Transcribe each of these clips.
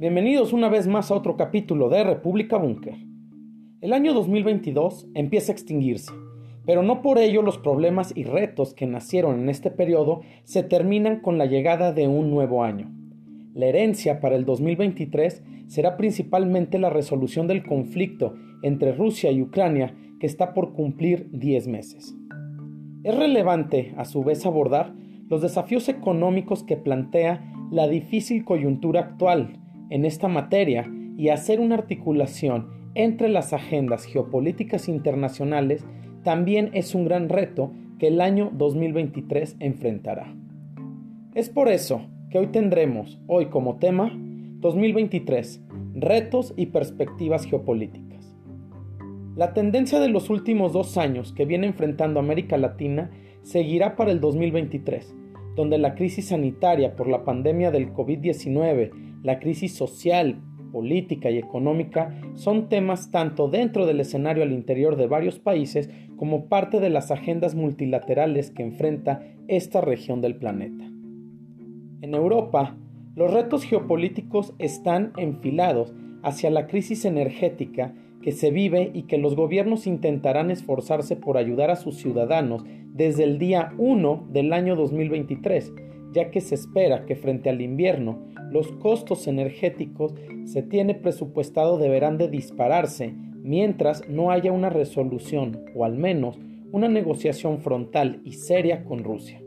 Bienvenidos una vez más a otro capítulo de República Búnker. El año 2022 empieza a extinguirse, pero no por ello los problemas y retos que nacieron en este periodo se terminan con la llegada de un nuevo año. La herencia para el 2023 será principalmente la resolución del conflicto entre Rusia y Ucrania que está por cumplir 10 meses. Es relevante, a su vez, abordar los desafíos económicos que plantea la difícil coyuntura actual, en esta materia y hacer una articulación entre las agendas geopolíticas internacionales también es un gran reto que el año 2023 enfrentará. Es por eso que hoy tendremos, hoy como tema, 2023, retos y perspectivas geopolíticas. La tendencia de los últimos dos años que viene enfrentando América Latina seguirá para el 2023, donde la crisis sanitaria por la pandemia del COVID-19 la crisis social, política y económica son temas tanto dentro del escenario al interior de varios países como parte de las agendas multilaterales que enfrenta esta región del planeta. En Europa, los retos geopolíticos están enfilados hacia la crisis energética que se vive y que los gobiernos intentarán esforzarse por ayudar a sus ciudadanos desde el día 1 del año 2023, ya que se espera que frente al invierno los costos energéticos se tiene presupuestado deberán de dispararse mientras no haya una resolución o al menos una negociación frontal y seria con Rusia.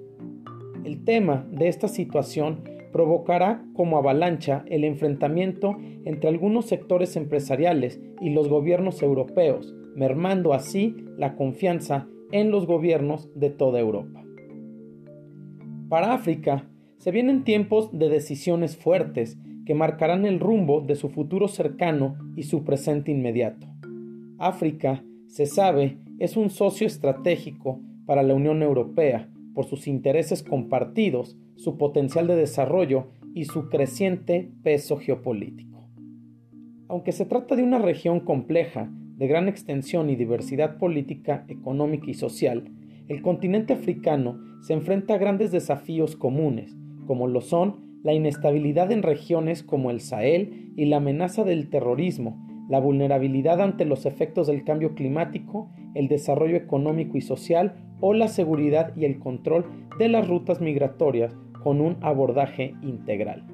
El tema de esta situación provocará como avalancha el enfrentamiento entre algunos sectores empresariales y los gobiernos europeos, mermando así la confianza en los gobiernos de toda Europa. Para África, se vienen tiempos de decisiones fuertes que marcarán el rumbo de su futuro cercano y su presente inmediato. África, se sabe, es un socio estratégico para la Unión Europea por sus intereses compartidos, su potencial de desarrollo y su creciente peso geopolítico. Aunque se trata de una región compleja, de gran extensión y diversidad política, económica y social, el continente africano se enfrenta a grandes desafíos comunes, como lo son la inestabilidad en regiones como el Sahel y la amenaza del terrorismo, la vulnerabilidad ante los efectos del cambio climático, el desarrollo económico y social o la seguridad y el control de las rutas migratorias con un abordaje integral.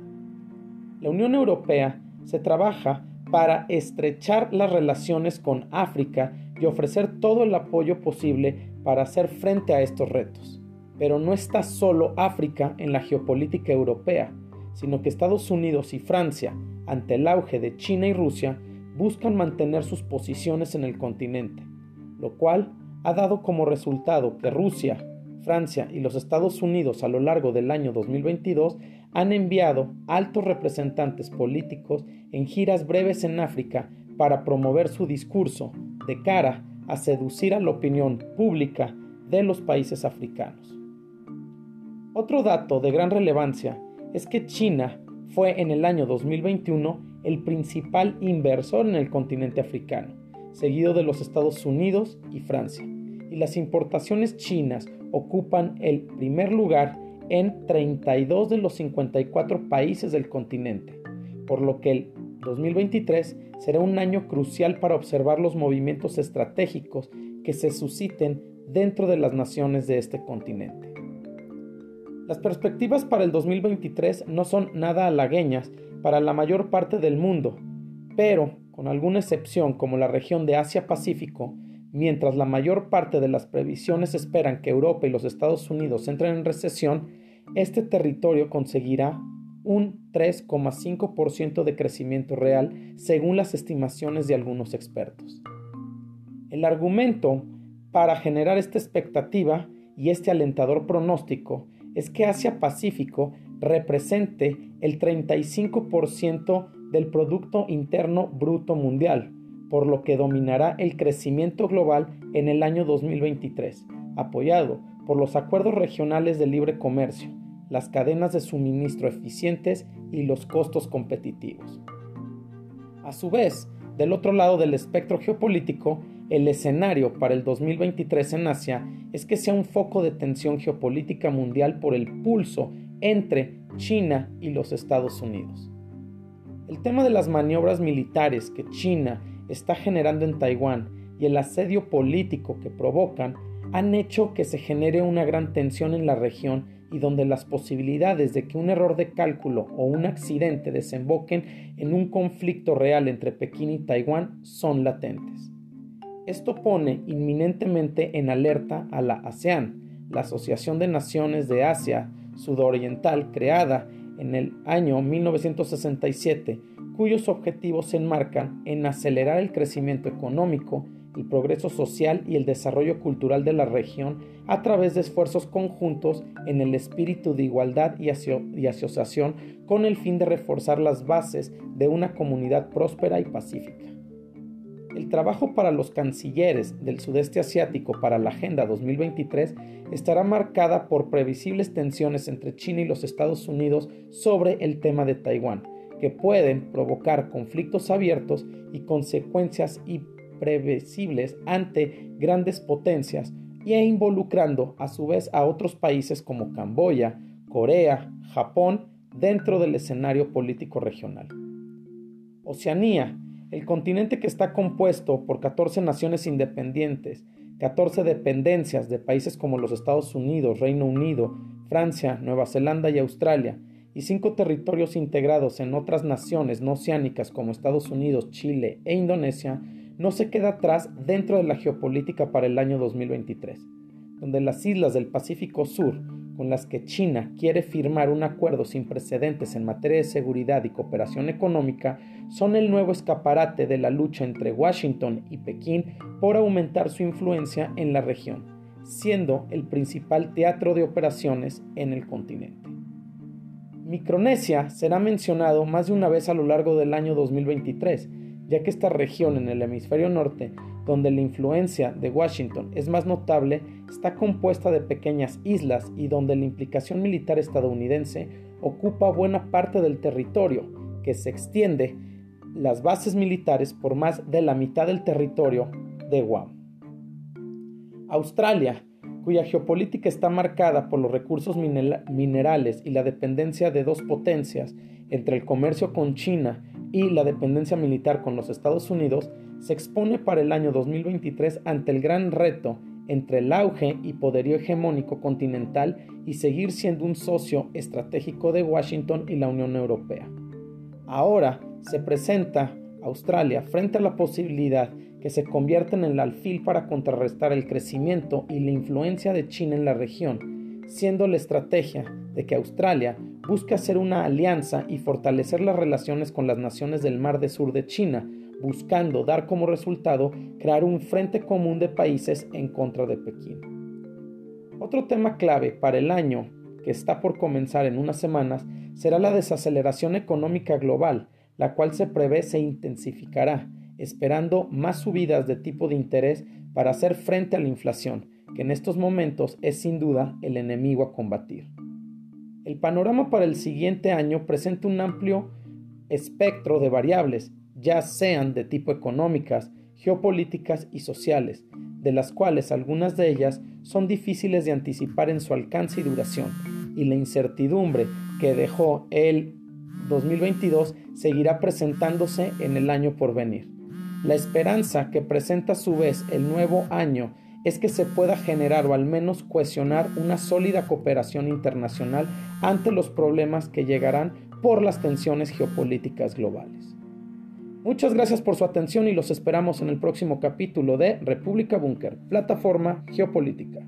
La Unión Europea se trabaja para estrechar las relaciones con África y ofrecer todo el apoyo posible para hacer frente a estos retos. Pero no está solo África en la geopolítica europea, sino que Estados Unidos y Francia, ante el auge de China y Rusia, buscan mantener sus posiciones en el continente, lo cual ha dado como resultado que Rusia, Francia y los Estados Unidos a lo largo del año 2022 han enviado altos representantes políticos en giras breves en África para promover su discurso de cara a seducir a la opinión pública de los países africanos. Otro dato de gran relevancia es que China fue en el año 2021 el principal inversor en el continente africano, seguido de los Estados Unidos y Francia, y las importaciones chinas ocupan el primer lugar en 32 de los 54 países del continente, por lo que el 2023 será un año crucial para observar los movimientos estratégicos que se susciten dentro de las naciones de este continente. Las perspectivas para el 2023 no son nada halagueñas para la mayor parte del mundo, pero, con alguna excepción como la región de Asia-Pacífico, mientras la mayor parte de las previsiones esperan que Europa y los Estados Unidos entren en recesión, este territorio conseguirá un 3,5% de crecimiento real según las estimaciones de algunos expertos. El argumento para generar esta expectativa y este alentador pronóstico es que Asia-Pacífico represente el 35% del Producto Interno Bruto Mundial, por lo que dominará el crecimiento global en el año 2023, apoyado por los acuerdos regionales de libre comercio, las cadenas de suministro eficientes y los costos competitivos. A su vez, del otro lado del espectro geopolítico, el escenario para el 2023 en Asia es que sea un foco de tensión geopolítica mundial por el pulso entre China y los Estados Unidos. El tema de las maniobras militares que China está generando en Taiwán y el asedio político que provocan han hecho que se genere una gran tensión en la región y donde las posibilidades de que un error de cálculo o un accidente desemboquen en un conflicto real entre Pekín y Taiwán son latentes. Esto pone inminentemente en alerta a la ASEAN, la Asociación de Naciones de Asia Sudoriental creada en el año 1967, cuyos objetivos se enmarcan en acelerar el crecimiento económico, el progreso social y el desarrollo cultural de la región a través de esfuerzos conjuntos en el espíritu de igualdad y, asociación con el fin de reforzar las bases de una comunidad próspera y pacífica. El trabajo para los cancilleres del sudeste asiático para la Agenda 2023 estará marcada por previsibles tensiones entre China y los Estados Unidos sobre el tema de Taiwán, que pueden provocar conflictos abiertos y consecuencias previsibles ante grandes potencias e involucrando a su vez a otros países como Camboya, Corea, Japón dentro del escenario político regional. Oceanía, el continente que está compuesto por 14 naciones independientes, 14 dependencias de países como los Estados Unidos, Reino Unido, Francia, Nueva Zelanda y Australia, y cinco territorios integrados en otras naciones no oceánicas como Estados Unidos, Chile e Indonesia, no se queda atrás dentro de la geopolítica para el año 2023, donde las islas del Pacífico Sur, con las que China quiere firmar un acuerdo sin precedentes en materia de seguridad y cooperación económica, son el nuevo escaparate de la lucha entre Washington y Pekín por aumentar su influencia en la región, siendo el principal teatro de operaciones en el continente. Micronesia será mencionado más de una vez a lo largo del año 2023, ya que esta región en el hemisferio norte, donde la influencia de Washington es más notable, está compuesta de pequeñas islas y donde la implicación militar estadounidense ocupa buena parte del territorio, que se extiende las bases militares por más de la mitad del territorio de Guam. Australia, cuya geopolítica está marcada por los recursos minerales y la dependencia de dos potencias entre el comercio con China y la dependencia militar con los Estados Unidos, se expone para el año 2023 ante el gran reto entre el auge y poderío hegemónico continental y seguir siendo un socio estratégico de Washington y la Unión Europea. Ahora se presenta Australia frente a la posibilidad que se convierta en el alfil para contrarrestar el crecimiento y la influencia de China en la región, siendo la estrategia de que Australia busque hacer una alianza y fortalecer las relaciones con las naciones del Mar de Sur de China, buscando dar como resultado crear un frente común de países en contra de Pekín. Otro tema clave para el año que está por comenzar en unas semanas será la desaceleración económica global, la cual se prevé se intensificará, esperando más subidas de tipo de interés para hacer frente a la inflación, que en estos momentos es sin duda el enemigo a combatir. El panorama para el siguiente año presenta un amplio espectro de variables, ya sean de tipo económicas, geopolíticas y sociales, de las cuales algunas de ellas son difíciles de anticipar en su alcance y duración, y la incertidumbre que dejó el 2022 seguirá presentándose en el año por venir. La esperanza que presenta a su vez el nuevo año es que se pueda generar o al menos cohesionar una sólida cooperación internacional ante los problemas que llegarán por las tensiones geopolíticas globales. Muchas gracias por su atención y los esperamos en el próximo capítulo de República Búnker, Plataforma Geopolítica.